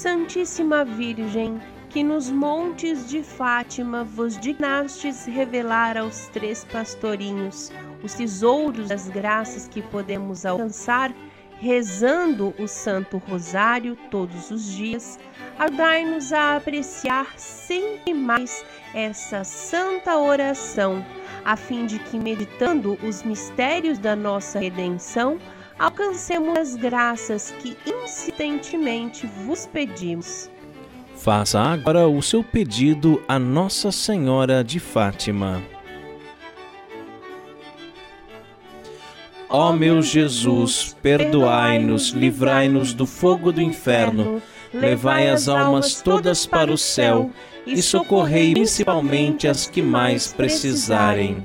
Santíssima Virgem, que nos montes de Fátima vos dignastes revelar aos três pastorinhos os tesouros das graças que podemos alcançar rezando o Santo Rosário todos os dias, ajudai-nos a apreciar sempre mais essa santa oração, a fim de que, meditando os mistérios da nossa redenção, alcancemos as graças que insistentemente vos pedimos. Faça agora o seu pedido a Nossa Senhora de Fátima. Ó meu Jesus, perdoai-nos, livrai-nos do fogo do inferno, levai as almas todas para o céu e socorrei principalmente as que mais precisarem.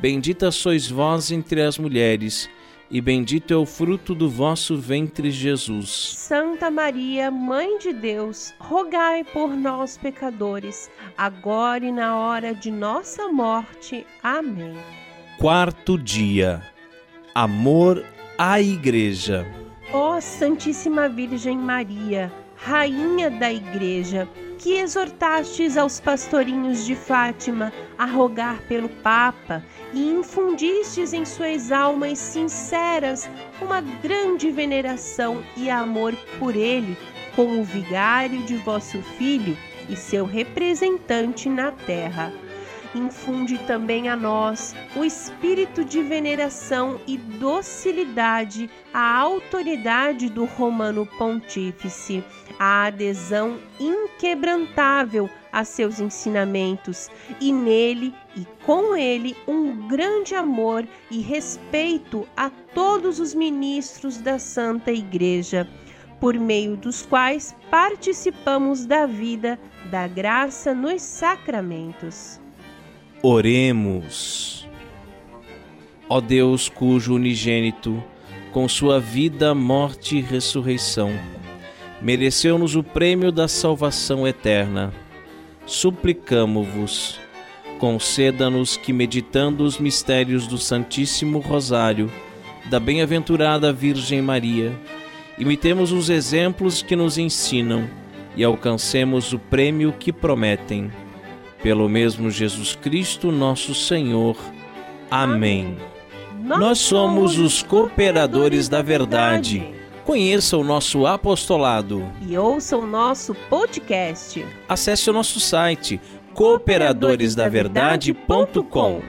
Bendita sois vós entre as mulheres, e bendito é o fruto do vosso ventre, Jesus. Santa Maria, Mãe de Deus, rogai por nós, pecadores, agora e na hora de nossa morte. Amém. Quarto dia. Amor à Igreja. Ó Santíssima Virgem Maria, Rainha da Igreja, que exortastes aos pastorinhos de Fátima a rogar pelo Papa e infundistes em suas almas sinceras uma grande veneração e amor por ele, como vigário de vosso filho e seu representante na terra. Infunde também a nós o espírito de veneração e docilidade à autoridade do Romano Pontífice, a adesão inquebrantável a seus ensinamentos e nele e com ele um grande amor e respeito a todos os ministros da Santa Igreja, por meio dos quais participamos da vida da graça nos sacramentos. Oremos. Ó Deus, cujo unigênito, com sua vida, morte e ressurreição, mereceu-nos o prêmio da salvação eterna. Suplicamo-vos, conceda-nos que, meditando os mistérios do Santíssimo Rosário, da bem-aventurada Virgem Maria, imitemos os exemplos que nos ensinam e alcancemos o prêmio que prometem. Pelo mesmo Jesus Cristo, nosso Senhor. Amém. Nós somos os cooperadores da verdade. Conheça o nosso apostolado E ouça o nosso podcast acesse o nosso site cooperadoresdaverdade.com.